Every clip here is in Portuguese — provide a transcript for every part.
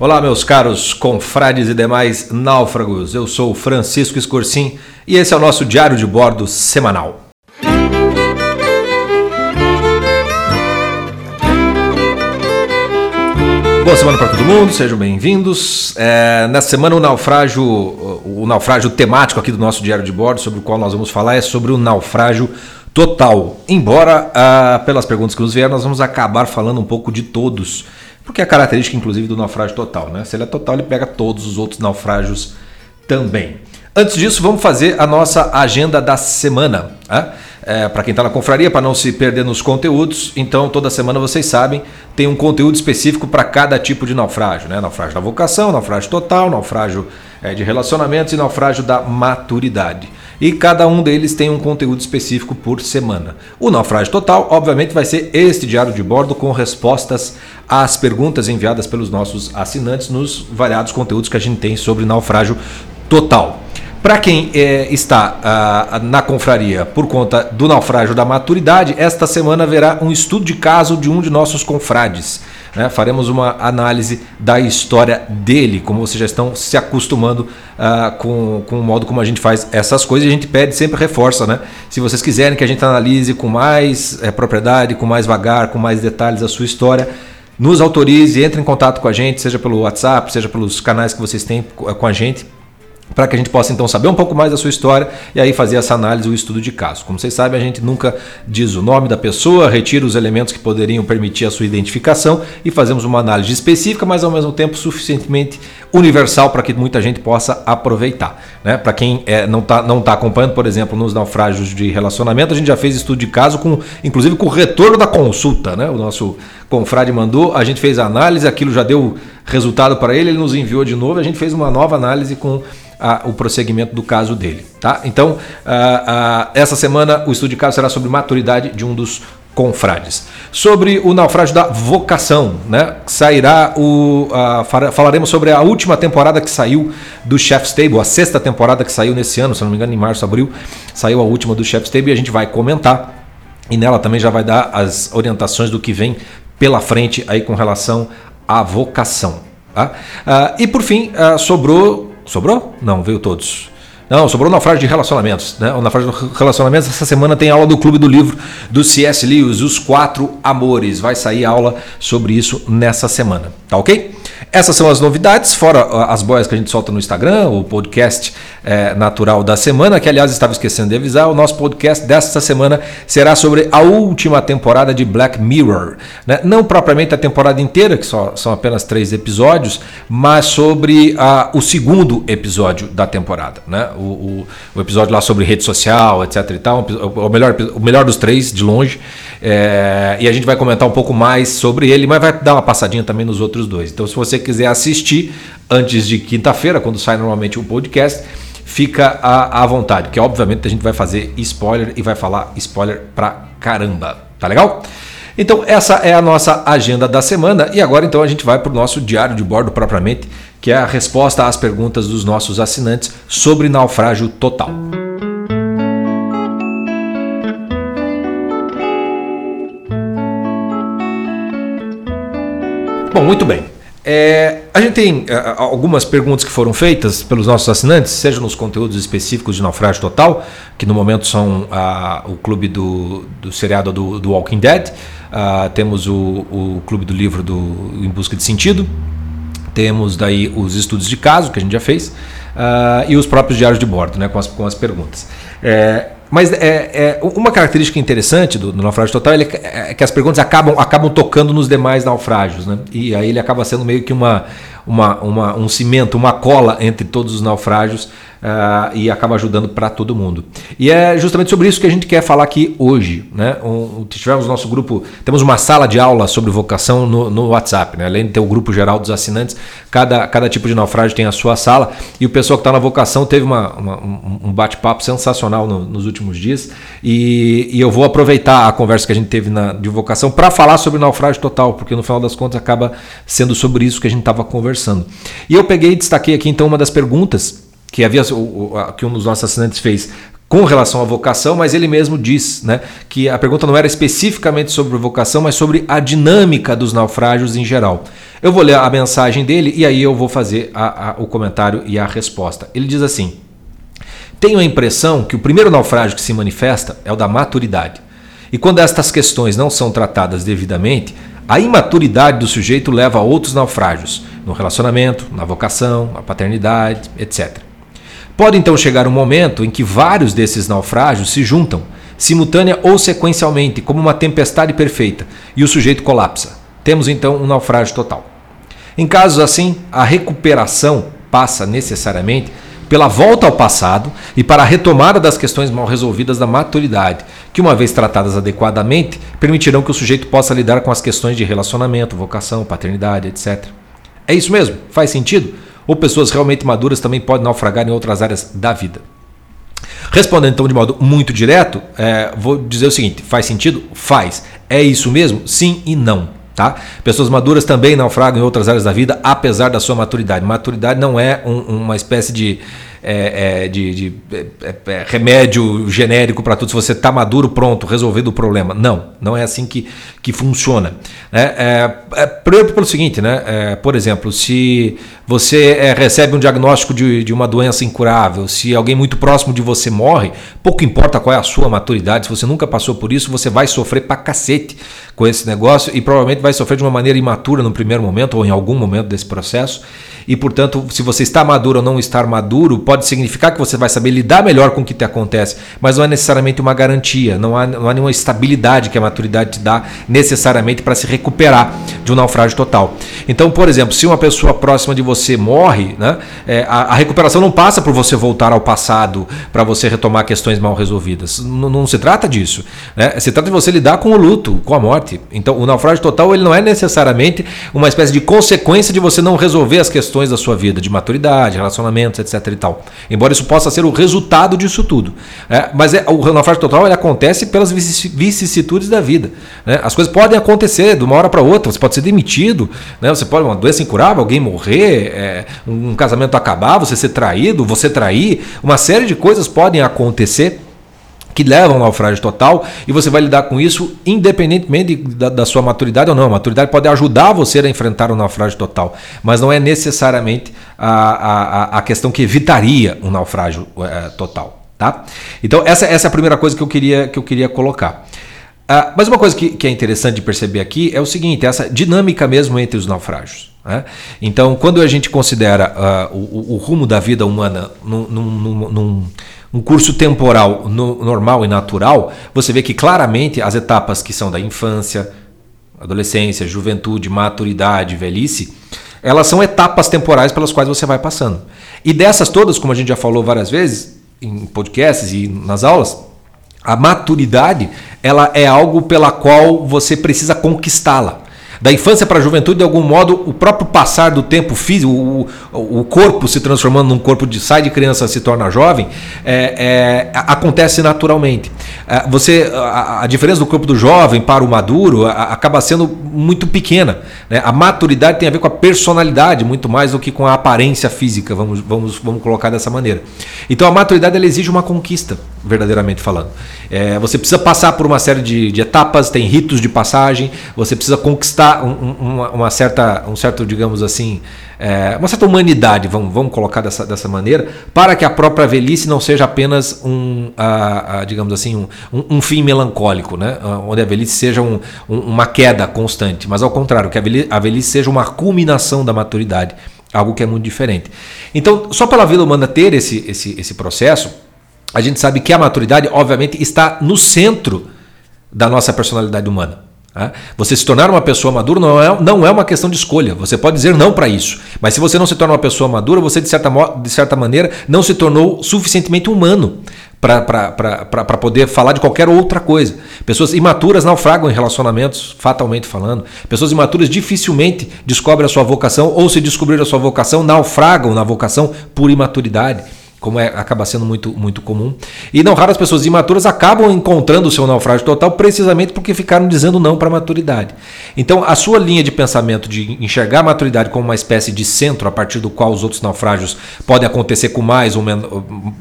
Olá, meus caros confrades e demais náufragos. Eu sou Francisco Escorcim e esse é o nosso diário de bordo semanal. Boa semana para todo mundo, sejam bem-vindos. É, nessa semana o naufrágio, o naufrágio temático aqui do nosso diário de bordo, sobre o qual nós vamos falar, é sobre o naufrágio total. Embora, ah, pelas perguntas que nos vieram, nós vamos acabar falando um pouco de todos porque é característica, inclusive, do naufrágio total. Né? Se ele é total, ele pega todos os outros naufrágios também. Antes disso, vamos fazer a nossa agenda da semana. Né? É, para quem está na confraria, para não se perder nos conteúdos, então toda semana vocês sabem, tem um conteúdo específico para cada tipo de naufrágio. Né? Naufrágio da vocação, naufrágio total, naufrágio é, de relacionamentos e naufrágio da maturidade e cada um deles tem um conteúdo específico por semana. O naufrágio total, obviamente, vai ser este diário de bordo com respostas às perguntas enviadas pelos nossos assinantes nos variados conteúdos que a gente tem sobre naufrágio total. Para quem é, está ah, na confraria por conta do naufrágio da maturidade, esta semana haverá um estudo de caso de um de nossos confrades. Né? Faremos uma análise da história dele, como vocês já estão se acostumando uh, com, com o modo como a gente faz essas coisas. E a gente pede, sempre reforça, né? Se vocês quiserem que a gente analise com mais é, propriedade, com mais vagar, com mais detalhes a sua história, nos autorize, entre em contato com a gente, seja pelo WhatsApp, seja pelos canais que vocês têm com a gente para que a gente possa então saber um pouco mais da sua história e aí fazer essa análise, o estudo de caso. Como vocês sabem, a gente nunca diz o nome da pessoa, retira os elementos que poderiam permitir a sua identificação e fazemos uma análise específica, mas ao mesmo tempo suficientemente universal para que muita gente possa aproveitar. Né? Para quem é, não está não tá acompanhando, por exemplo, nos naufrágios de relacionamento, a gente já fez estudo de caso, com, inclusive com o retorno da consulta. Né? O nosso confrade mandou, a gente fez a análise, aquilo já deu resultado para ele, ele nos enviou de novo, a gente fez uma nova análise com a, o prosseguimento do caso dele. Tá? Então, a, essa semana o estudo de caso será sobre maturidade de um dos confrades. Sobre o naufrágio da vocação, né? Sairá o. falaremos sobre a última temporada que saiu do Chef's Table, a sexta temporada que saiu nesse ano, se não me engano, em março, abril, saiu a última do Chef's Table e a gente vai comentar. E nela também já vai dar as orientações do que vem pela frente aí com relação à vocação. Tá? Ah, e por fim, ah, sobrou Sobrou? Não, veio todos. Não, sobrou naufrágio de relacionamentos. Né? O naufrágio de relacionamentos, essa semana tem aula do Clube do Livro do C.S. Lewis, Os Quatro Amores. Vai sair aula sobre isso nessa semana. Tá ok? Essas são as novidades, fora ah, as boias que a gente solta no Instagram, o podcast é, natural da semana, que aliás estava esquecendo de avisar, o nosso podcast desta semana será sobre a última temporada de Black Mirror. Né? Não propriamente a temporada inteira, que só são apenas três episódios, mas sobre a, o segundo episódio da temporada. Né? O, o, o, episódio lá sobre rede social, etc. e tal, o melhor, o melhor dos três, de longe. É, e a gente vai comentar um pouco mais sobre ele, mas vai dar uma passadinha também nos outros dois. Então, se você quiser assistir antes de quinta-feira, quando sai normalmente o podcast, fica à, à vontade, que obviamente a gente vai fazer spoiler e vai falar spoiler pra caramba. Tá legal? Então, essa é a nossa agenda da semana e agora então a gente vai para o nosso diário de bordo propriamente, que é a resposta às perguntas dos nossos assinantes sobre naufrágio total. Bom, muito bem. É, a gente tem é, algumas perguntas que foram feitas pelos nossos assinantes, seja nos conteúdos específicos de Naufrágio Total, que no momento são a, o clube do, do seriado do, do Walking Dead, a, temos o, o clube do livro do Em Busca de Sentido, temos daí os estudos de caso, que a gente já fez, e os próprios diários de bordo, né, com, as, com as perguntas. É, mas é, é, uma característica interessante do, do naufrágio total é, é, que as perguntas acabam, acabam tocando nos demais naufrágios, né? E aí ele acaba sendo meio que uma, uma, uma um cimento, uma cola entre todos os naufrágios uh, e acaba ajudando para todo mundo. E é justamente sobre isso que a gente quer falar aqui hoje. Né? Um, tivemos nosso grupo, temos uma sala de aula sobre vocação no, no WhatsApp, né? além de ter o grupo geral dos assinantes, cada, cada tipo de naufrágio tem a sua sala e o pessoal que está na vocação teve uma, uma um bate-papo sensacional no, nos últimos dias e, e, eu vou aproveitar a conversa que a gente teve na, de vocação para falar sobre naufrágio total, porque no final das contas acaba sendo sobre isso que a gente estava conversando. E eu peguei e destaquei aqui então uma das perguntas que havia que um dos nossos assinantes fez. com relação à vocação, mas ele mesmo diz né, que a pergunta não era especificamente sobre vocação, mas sobre a dinâmica dos naufrágios em geral. Eu vou ler a mensagem dele e aí eu vou fazer a, a, o comentário e a resposta. Ele diz assim: Tenho a impressão que o primeiro naufrágio que se manifesta é o da maturidade. E quando estas questões não são tratadas devidamente, a imaturidade do sujeito leva a outros naufrágios, no relacionamento, na vocação, na paternidade, etc. Pode então chegar um momento em que vários desses naufrágios se juntam, simultânea ou sequencialmente, como uma tempestade perfeita, e o sujeito colapsa. Temos então um naufrágio total. Em casos assim, a recuperação passa necessariamente pela volta ao passado e para a retomada das questões mal resolvidas da maturidade, que, uma vez tratadas adequadamente, permitirão que o sujeito possa lidar com as questões de relacionamento, vocação, paternidade, etc. É isso mesmo? Faz sentido? ou pessoas realmente maduras também podem naufragar em outras áreas da vida. Respondendo então de modo muito direto, é, vou dizer o seguinte: faz sentido? Faz. É isso mesmo? Sim e não. Tá? Pessoas maduras também naufragam em outras áreas da vida, apesar da sua maturidade. Maturidade não é um, uma espécie de é, é, de, de é, é, é remédio genérico para tudo. Se você está maduro, pronto, resolvido o problema. Não, não é assim que, que funciona. É, é, pelo seguinte, né? por exemplo, se você recebe um diagnóstico de, de uma doença incurável, se alguém muito próximo de você morre, pouco importa qual é a sua maturidade, se você nunca passou por isso, você vai sofrer pra cacete com esse negócio e provavelmente vai sofrer de uma maneira imatura no primeiro momento ou em algum momento desse processo e, portanto, se você está maduro ou não estar maduro, pode significar que você vai saber lidar melhor com o que te acontece, mas não é necessariamente uma garantia, não há, não há nenhuma estabilidade que a maturidade te dá necessariamente para se recuperar de um naufrágio total. Então, por exemplo, se uma pessoa próxima de você morre, né, é, a, a, recuperação não passa por você voltar ao passado para você retomar questões mal resolvidas. N não se trata disso. Né? Se trata de você lidar com o luto, com a morte. Então, o naufrágio total ele não é necessariamente uma espécie de consequência de você não resolver as questões da sua vida, de maturidade, relacionamentos, etc. e tal. Embora isso possa ser o resultado disso tudo. É, mas é, o naufrágio total ele acontece pelas vicissitudes da vida. Né? As coisas podem acontecer de uma hora para outra. Você pode ser demitido, né? você pode uma doença incurável, alguém morrer, é, um casamento acabar, você ser traído, você trair. Uma série de coisas podem acontecer que levam ao naufrágio total e você vai lidar com isso independentemente da, da, sua maturidade ou não. A maturidade pode ajudar você a enfrentar o naufrágio total, mas não é necessariamente a, a, a questão que evitaria um naufrágio é, total. Tá? Então, essa, essa é a primeira coisa que eu queria, que eu queria colocar. Uh, mas uma coisa que, que, é interessante de perceber aqui é o seguinte: essa dinâmica mesmo entre os naufrágios. Né? Então, quando a gente considera uh, o, o, rumo da vida humana num, num, num um curso temporal no, normal e natural, você vê que claramente as etapas que são da infância, adolescência, juventude, maturidade, velhice, elas são etapas temporais pelas quais você vai passando. E dessas todas, como a gente já falou várias vezes em podcasts e nas aulas, a maturidade ela é algo pela qual você precisa conquistá-la da infância para a juventude, de algum modo, o próprio passar do tempo físico, o, o corpo se transformando num corpo de sai de criança se torna jovem, é, é, acontece naturalmente. É, você, a, a, diferença do corpo do jovem para o maduro a, acaba sendo muito pequena. Né? A maturidade tem a ver com a personalidade muito mais do que com a aparência física, vamos, vamos, vamos colocar dessa maneira. Então a maturidade ela exige uma conquista, verdadeiramente falando. É, você precisa passar por uma série de, de etapas, tem ritos de passagem, você precisa conquistar um, uma, uma, certa, um certo, digamos assim, é, uma certa humanidade, vamos, vamos colocar dessa, dessa maneira, para que a própria velhice não seja apenas um, a, a, digamos assim, um, um, fim melancólico, né? onde a velhice seja um, uma queda constante, mas ao contrário, que a velhice, a velhice seja uma culminação da maturidade, algo que é muito diferente. Então, só pela vida humana ter esse, esse, esse processo, a gente sabe que a maturidade, obviamente, está no centro da nossa personalidade humana. Tá? Você se tornar uma pessoa madura não é, não é uma questão de escolha. Você pode dizer não para isso. Mas se você não se torna uma pessoa madura, você, de certa, de certa maneira, não se tornou suficientemente humano para poder falar de qualquer outra coisa. Pessoas imaturas naufragam em relacionamentos, fatalmente falando. Pessoas imaturas dificilmente descobrem a sua vocação ou, se descobrir a sua vocação, naufragam na vocação por imaturidade. Como é, acaba sendo muito, muito comum. E não raras pessoas imaturas acabam encontrando o seu naufrágio total precisamente porque ficaram dizendo não para a maturidade. Então, a sua linha de pensamento de enxergar a maturidade como uma espécie de centro a partir do qual os outros naufrágios podem acontecer com mais ou men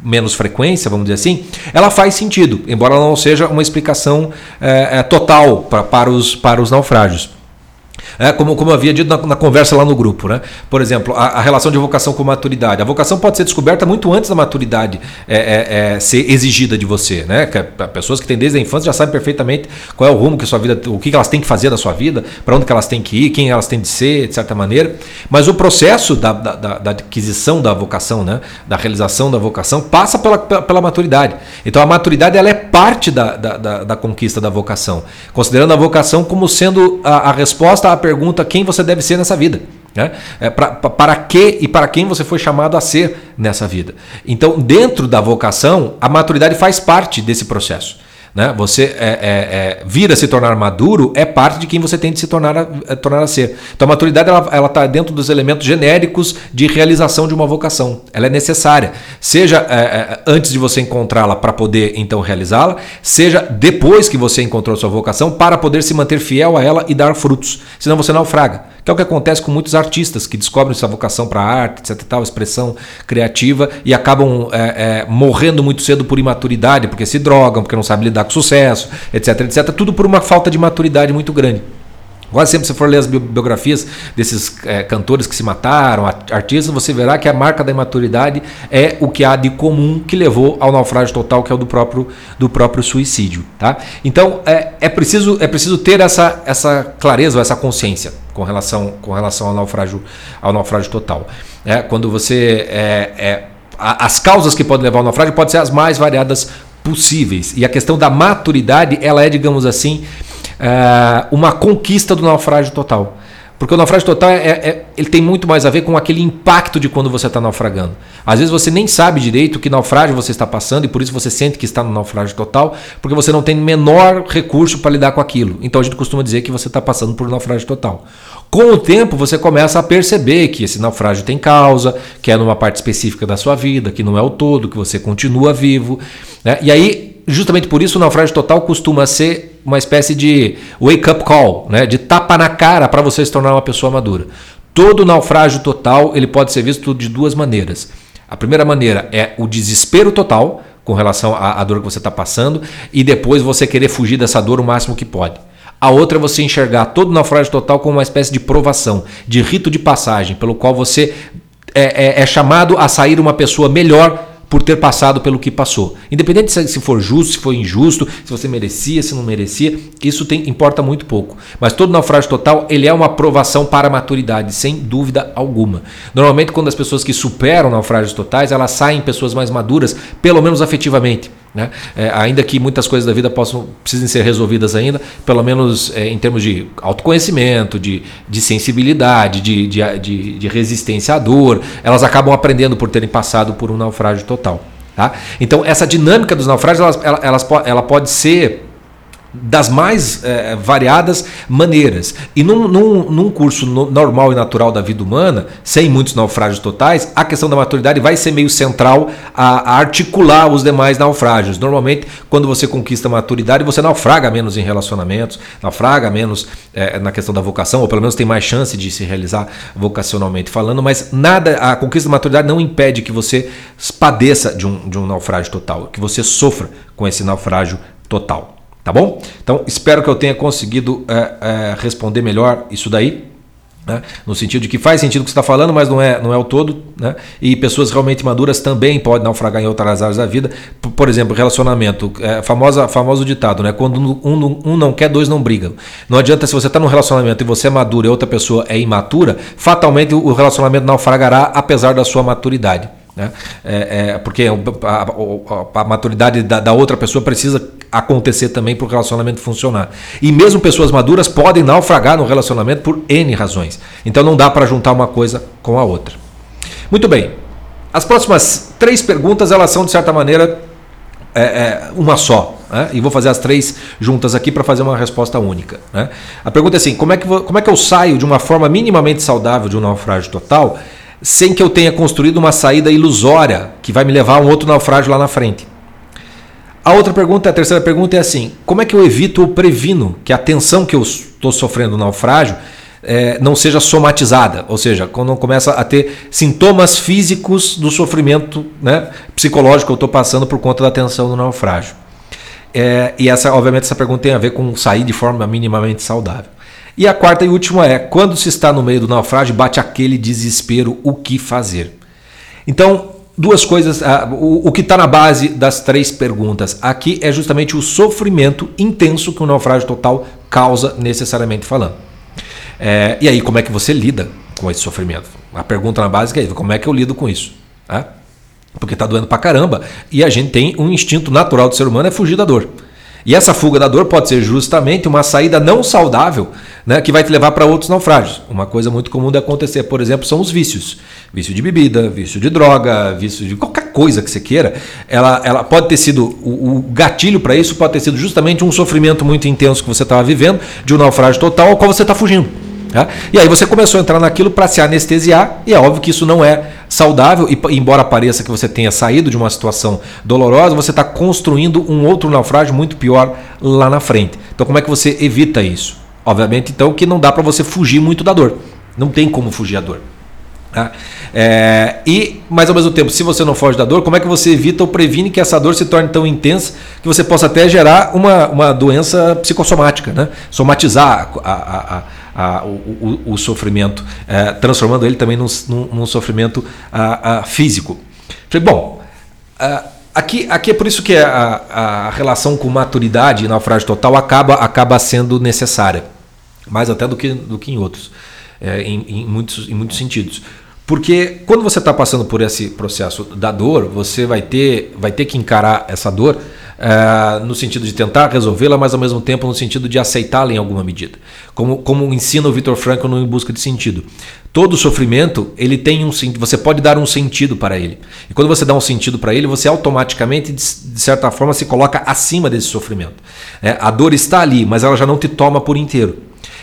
menos frequência, vamos dizer assim, ela faz sentido, embora não seja uma explicação é, total pra, para, os, para os naufrágios. É, como, como havia dito na, na, conversa lá no grupo. Né? Por exemplo, a, a, relação de vocação com maturidade. A vocação pode ser descoberta muito antes da maturidade é, é, é ser exigida de você. Né? Que, pessoas que têm desde a infância já sabem perfeitamente qual é o rumo que sua vida, o que elas têm que fazer da sua vida, para onde elas têm que ir, quem elas têm de ser, de certa maneira. Mas o processo da, da, da, da aquisição da vocação, né? da realização da vocação, passa pela, pela, pela maturidade. Então a maturidade ela é parte da, da, da, da conquista da vocação, considerando a vocação como sendo a, a resposta à pergunta quem você deve ser nessa vida. Né? É, pra, pra, para que e para quem você foi chamado a ser nessa vida. Então, dentro da vocação, a maturidade faz parte desse processo. Né? Você é, é, é, vir a se tornar maduro é parte de quem você tem de se tornar a, a tornar a ser. Então a maturidade ela está dentro dos elementos genéricos de realização de uma vocação. Ela é necessária, seja é, é, antes de você encontrá-la para poder então realizá-la, seja depois que você encontrou sua vocação para poder se manter fiel a ela e dar frutos. Senão você naufraga que é o que acontece com muitos artistas que descobrem sua vocação para a arte, etc. Tal, expressão criativa e acabam é, é, morrendo muito cedo por imaturidade, porque se drogam, porque não sabem lidar com sucesso, etc. etc. Tudo por uma falta de maturidade muito grande. Quase sempre, se for ler as biografias desses é, cantores que se mataram, artistas, você verá que a marca da imaturidade é o que há de comum que levou ao naufrágio total, que é o do próprio, do próprio suicídio. Tá? Então, é, é, preciso, é preciso ter essa, essa clareza, essa consciência com relação, com relação ao, naufrágio, ao naufrágio total. É, quando você. É, é, as causas que podem levar ao naufrágio podem ser as mais variadas possíveis. E a questão da maturidade, ela é, digamos assim, é, uma conquista do naufrágio total. Porque o naufrágio total é, é, ele tem muito mais a ver com aquele impacto de quando você está naufragando. Às vezes você nem sabe direito que naufrágio você está passando e por isso você sente que está no naufrágio total, porque você não tem menor recurso para lidar com aquilo. Então a gente costuma dizer que você está passando por naufrágio total. Com o tempo você começa a perceber que esse naufrágio tem causa, que é numa parte específica da sua vida, que não é o todo, que você continua vivo. Né? E aí justamente por isso o naufrágio total costuma ser uma espécie de wake-up call, né? de tapa na cara para você se tornar uma pessoa madura. Todo naufrágio total ele pode ser visto de duas maneiras. A primeira maneira é o desespero total com relação à, à dor que você está passando e depois você querer fugir dessa dor o máximo que pode. A outra é você enxergar todo naufrágio total como uma espécie de provação, de rito de passagem, pelo qual você é, é, é chamado a sair uma pessoa melhor por ter passado pelo que passou. Independente se for justo, se for injusto, se você merecia, se não merecia, isso tem, importa muito pouco. Mas todo naufrágio total ele é uma aprovação para a maturidade, sem dúvida alguma. Normalmente, quando as pessoas que superam naufrágios totais, elas saem pessoas mais maduras, pelo menos afetivamente. Né? É, ainda que muitas coisas da vida possam precisem ser resolvidas ainda, pelo menos é, em termos de autoconhecimento, de, de sensibilidade, de, de, de, resistência à dor, elas acabam aprendendo por terem passado por um naufrágio total. Tá? Então, essa dinâmica dos naufrágios elas, ela pode ser das mais é, variadas maneiras. E num, num, num curso no, normal e natural da vida humana, sem muitos naufrágios totais, a questão da maturidade vai ser meio central a, a articular os demais naufrágios. Normalmente, quando você conquista a maturidade, você naufraga menos em relacionamentos, naufraga menos é, na questão da vocação, ou pelo menos tem mais chance de se realizar vocacionalmente falando, mas nada, a conquista da maturidade não impede que você padeça de um, de um naufrágio total, que você sofra com esse naufrágio total. Tá bom? Então espero que eu tenha conseguido é, é, responder melhor isso daí. Né? No sentido de que faz sentido o que você está falando, mas não é, não é o todo. Né? E pessoas realmente maduras também podem naufragar em outras áreas da vida. Por, por exemplo, relacionamento. É, famosa, famoso ditado, né? Quando um, um não quer, dois não brigam. Não adianta se você está num relacionamento e você é maduro e outra pessoa é imatura, fatalmente o relacionamento naufragará apesar da sua maturidade. Né? É, é, porque a, a, a maturidade da, da, outra pessoa precisa acontecer também para o relacionamento funcionar. E mesmo pessoas maduras podem naufragar no relacionamento por N razões. Então não dá para juntar uma coisa com a outra. Muito bem. As próximas três perguntas elas são de certa maneira é, é uma só. Né? E vou fazer as três juntas aqui para fazer uma resposta única. Né? A pergunta é assim: como é, que, como é que eu saio de uma forma minimamente saudável de um naufrágio total? Sem que eu tenha construído uma saída ilusória que vai me levar a um outro naufrágio lá na frente. A outra pergunta, a terceira pergunta é assim: como é que eu evito ou previno que a tensão que eu estou sofrendo no naufrágio é, não seja somatizada? Ou seja, quando começa a ter sintomas físicos do sofrimento né, psicológico que eu estou passando por conta da tensão do naufrágio. É, e essa, obviamente, essa pergunta tem a ver com sair de forma minimamente saudável. E a quarta e última é: quando se está no meio do naufrágio, bate aquele desespero, o que fazer? Então, duas coisas. Uh, o, que está na base das três perguntas aqui é justamente o sofrimento intenso que o naufrágio total causa, necessariamente falando. É, e aí, como é que você lida com esse sofrimento? A pergunta na base é como é que eu lido com isso? Tá? Porque está doendo pra caramba e a gente tem um instinto natural do ser humano é fugir da dor. E essa fuga da dor pode ser justamente uma saída não saudável né, que vai te levar para outros naufrágios. Uma coisa muito comum de acontecer, por exemplo, são os vícios. Vício de bebida, vício de droga, vício de qualquer coisa que você queira. Ela, ela pode ter sido, o, o gatilho para isso pode ter sido justamente um sofrimento muito intenso que você estava vivendo, de um naufrágio total ao qual você está fugindo. Tá? E aí você começou a entrar naquilo para se anestesiar, e é óbvio que isso não é saudável, e embora pareça que você tenha saído de uma situação dolorosa, você está construindo um outro naufrágio muito pior lá na frente. Então, como é que você evita isso? Obviamente, então, que não dá para você fugir muito da dor. Não tem como fugir da dor. Tá? É, e, mas ao mesmo tempo, se você não foge da dor, como é que você evita ou previne que essa dor se torne tão intensa que você possa até gerar uma, uma doença psicossomática, né? somatizar a, a, a a, o, o, o, sofrimento, é, transformando ele também num, num, num sofrimento a, físico. Falei, bom, aqui, aqui é por isso que a, a relação com maturidade e naufrágio total acaba, acaba sendo necessária, mais até do que, do que em outros, é, em, em, muitos, em muitos sentidos. Porque quando você está passando por esse processo da dor, você vai ter, vai ter que encarar essa dor uh, no sentido de tentar resolvê-la, mas ao mesmo tempo no sentido de aceitá-la em alguma medida. Como, como ensina o Victor Frankl no Em Busca de Sentido. Todo sofrimento ele tem um você pode dar um sentido para ele. E quando você dá um sentido para ele, você automaticamente, de, de, certa forma, se coloca acima desse sofrimento. É, a dor está ali, mas ela já não te toma por inteiro.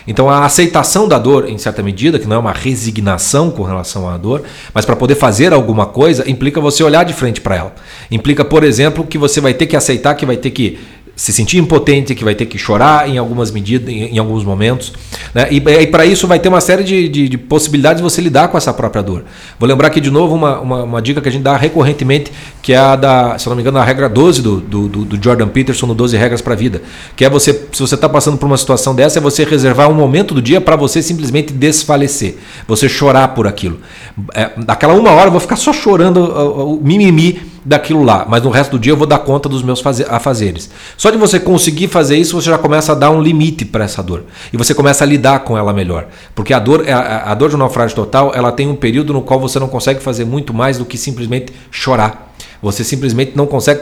Então a aceitação da dor, em certa medida, que não é uma resignação com relação à dor, mas para poder fazer alguma coisa, implica você olhar de frente para ela. Implica, por exemplo, que você vai ter que aceitar que vai ter que se sentir impotente, que vai ter que chorar em algumas medidas, em, em alguns momentos. Né? E, e para isso vai ter uma série de, de, de, possibilidades de você lidar com essa própria dor. Vou lembrar aqui de novo uma, uma, uma, dica que a gente dá recorrentemente, que é a da, se não me engano, a regra 12 do, do, do Jordan Peterson no 12 Regras para a Vida. Que é você, se você está passando por uma situação dessa, é você reservar um momento do dia para você simplesmente desfalecer. Você chorar por aquilo. É, daquela uma hora eu vou ficar só chorando o, o mimimi daquilo lá, mas no resto do dia eu vou dar conta dos meus afazeres. Só de você conseguir fazer isso, você já começa a dar um limite para essa dor. E você começa a lidar com ela melhor. Porque a dor, a, a dor de um naufrágio total, ela tem um período no qual você não consegue fazer muito mais do que simplesmente chorar. Você simplesmente não consegue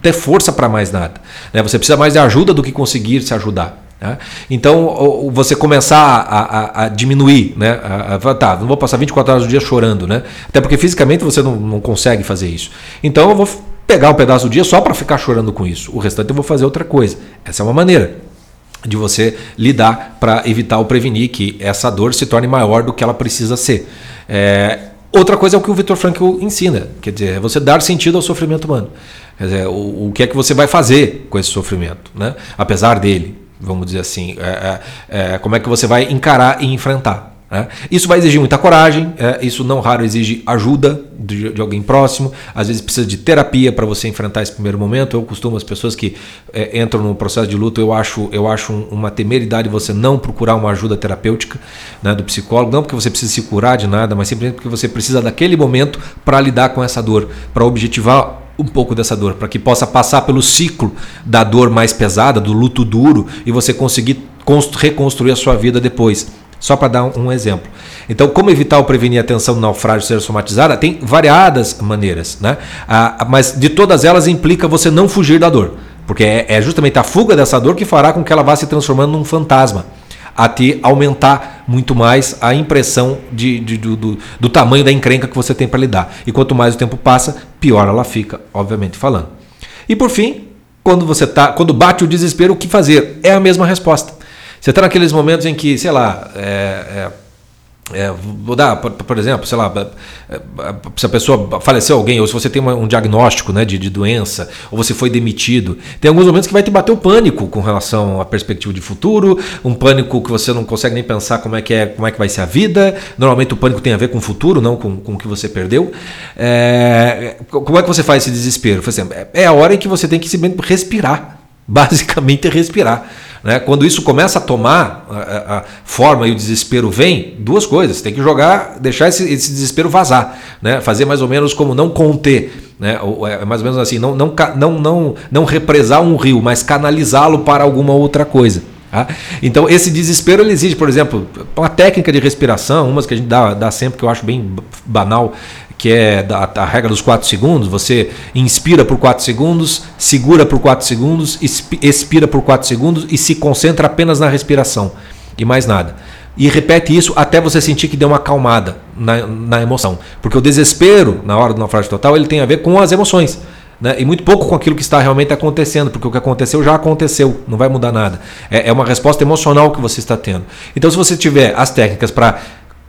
ter força para mais nada. Né? Você precisa mais de ajuda do que conseguir se ajudar. Né? Então, você começar a, a, a diminuir, né? A, tá, não vou passar 24 horas do dia chorando, né? Até porque fisicamente você não, não consegue fazer isso. Então, eu vou pegar um pedaço do dia só para ficar chorando com isso. O restante eu vou fazer outra coisa. Essa é uma maneira de você lidar para evitar ou prevenir que essa dor se torne maior do que ela precisa ser. É, outra coisa é o que o Victor Frankl ensina, quer dizer, é você dar sentido ao sofrimento humano. Quer dizer, o, o que é que você vai fazer com esse sofrimento, né? apesar dele vamos dizer assim, é, é, é, como é que você vai encarar e enfrentar. Né? Isso vai exigir muita coragem, é, isso não raro exige ajuda de, de, alguém próximo, às vezes precisa de terapia para você enfrentar esse primeiro momento. Eu costumo, as pessoas que é, entram no processo de luto, eu acho, eu acho uma temeridade você não procurar uma ajuda terapêutica né, do psicólogo, não porque você precisa se curar de nada, mas simplesmente porque você precisa daquele momento para lidar com essa dor, para objetivar um pouco dessa dor, para que possa passar pelo ciclo da dor mais pesada, do luto duro, e você conseguir reconstruir a sua vida depois. Só para dar um, exemplo. Então, como evitar ou prevenir a tensão do naufrágio ser somatizada? Tem variadas maneiras, né? Ah, mas de todas elas implica você não fugir da dor. Porque é, é justamente a fuga dessa dor que fará com que ela vá se transformando num fantasma a te aumentar muito mais a impressão de, de do, do, do, tamanho da encrenca que você tem para lidar. E quanto mais o tempo passa, pior ela fica, obviamente falando. E por fim, quando você tá, quando bate o desespero, o que fazer? É a mesma resposta. Você está naqueles momentos em que, sei lá, é, é, É, vou dar, por, por, exemplo, sei lá, é, é, se a pessoa faleceu alguém, ou se você tem uma, um diagnóstico né, de, de, doença, ou você foi demitido, tem alguns momentos que vai te bater o pânico com relação à perspectiva de futuro, um pânico que você não consegue nem pensar como é que, é, como é que vai ser a vida. Normalmente o pânico tem a ver com o futuro, não com, com o que você perdeu. É, como é que você faz esse desespero? Exemplo, é a hora em que você tem que se respirar. Basicamente é respirar. Né? Quando isso começa a tomar a, a, forma e o desespero vem, duas coisas. Tem que jogar, deixar esse, esse desespero vazar. Né? Fazer mais ou menos como não conter. Né? É mais ou menos assim, não, não, não, não, não represar um rio, mas canalizá-lo para alguma outra coisa. Tá? Então, esse desespero ele exige, por exemplo, uma técnica de respiração, umas que a gente dá, dá sempre, que eu acho bem banal, que é a, a regra dos 4 segundos. Você inspira por 4 segundos, segura por 4 segundos, expira por 4 segundos e se concentra apenas na respiração e mais nada. E repete isso até você sentir que deu uma acalmada na, na emoção. Porque o desespero, na hora do naufrágio total, ele tem a ver com as emoções. Né? E muito pouco com aquilo que está realmente acontecendo, porque o que aconteceu já aconteceu, não vai mudar nada. É, é uma resposta emocional que você está tendo. Então, se você tiver as técnicas para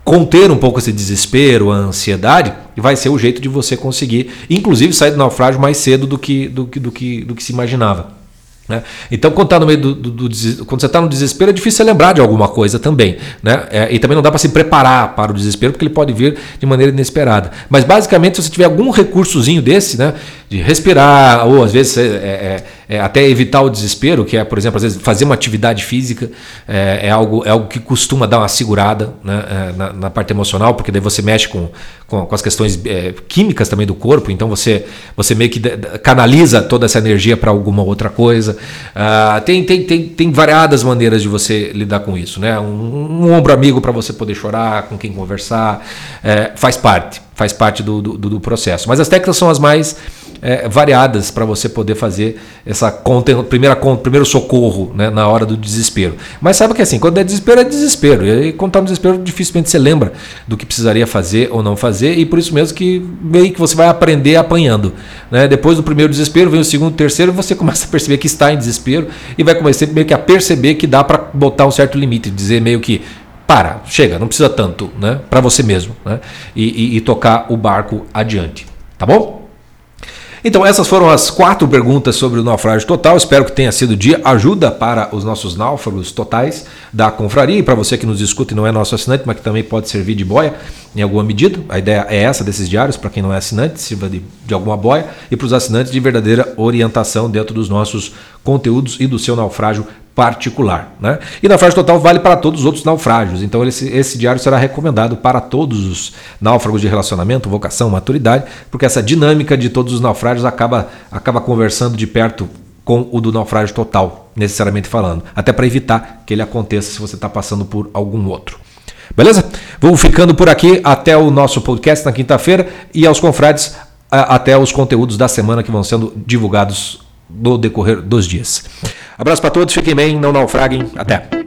conter um pouco esse desespero, a ansiedade, vai ser o jeito de você conseguir, inclusive, sair do naufrágio mais cedo do que, do, do, que, do que se imaginava. Né? Então, quando, tá no meio do, do, do quando você está no desespero, é difícil você lembrar de alguma coisa também. Né? É, e também não dá para se preparar para o desespero, porque ele pode vir de maneira inesperada. Mas, basicamente, se você tiver algum recursozinho desse, né, de respirar, ou às vezes é, é, é, até evitar o desespero, que é, por exemplo, às vezes fazer uma atividade física, é, é algo, é algo que costuma dar uma segurada né, é, na, na, parte emocional, porque daí você mexe com, com, com as questões é, químicas também do corpo, então você, você meio que canaliza toda essa energia para alguma outra coisa. Ah, tem, tem, tem, tem variadas maneiras de você lidar com isso, né? Um, um ombro amigo para você poder chorar, com quem conversar, é, faz parte, faz parte do, do, do processo. Mas as técnicas são as mais é, variadas para você poder fazer essa conta, primeira, primeiro socorro né, na hora do desespero. Mas saiba que assim, quando é desespero, é desespero. E quando está no desespero, dificilmente você lembra do que precisaria fazer ou não fazer, e por isso mesmo que meio que você vai aprender apanhando. Né? Depois do primeiro desespero, vem o segundo, terceiro, e você começa a perceber que está em desespero e vai começar meio que a perceber que dá para botar um certo limite, dizer meio que para, chega, não precisa tanto, né? Para você mesmo, né? E, e, e tocar o barco adiante, tá bom? Então, essas foram as quatro perguntas sobre o naufrágio total. Espero que tenha sido de ajuda para os nossos náufragos totais da confraria e para você que nos escuta e não é nosso assinante, mas que também pode servir de boia em alguma medida. A ideia é essa desses diários, para quem não é assinante, sirva de, de alguma boia, e para os assinantes de verdadeira orientação dentro dos nossos conteúdos e do seu naufrágio particular. Né? E naufrágio total vale para todos os outros naufrágios. Então esse, esse diário será recomendado para todos os náufragos de relacionamento, vocação, maturidade, porque essa dinâmica de todos os naufrágios acaba, acaba conversando de perto com o do naufrágio total, necessariamente falando. Até para evitar que ele aconteça se você está passando por algum outro. Beleza? Vamos ficando por aqui até o nosso podcast na quinta-feira e aos confrades até os conteúdos da semana que vão sendo divulgados no decorrer dos dias. Abraço para todos, fiquem bem, não naufraguem. Até!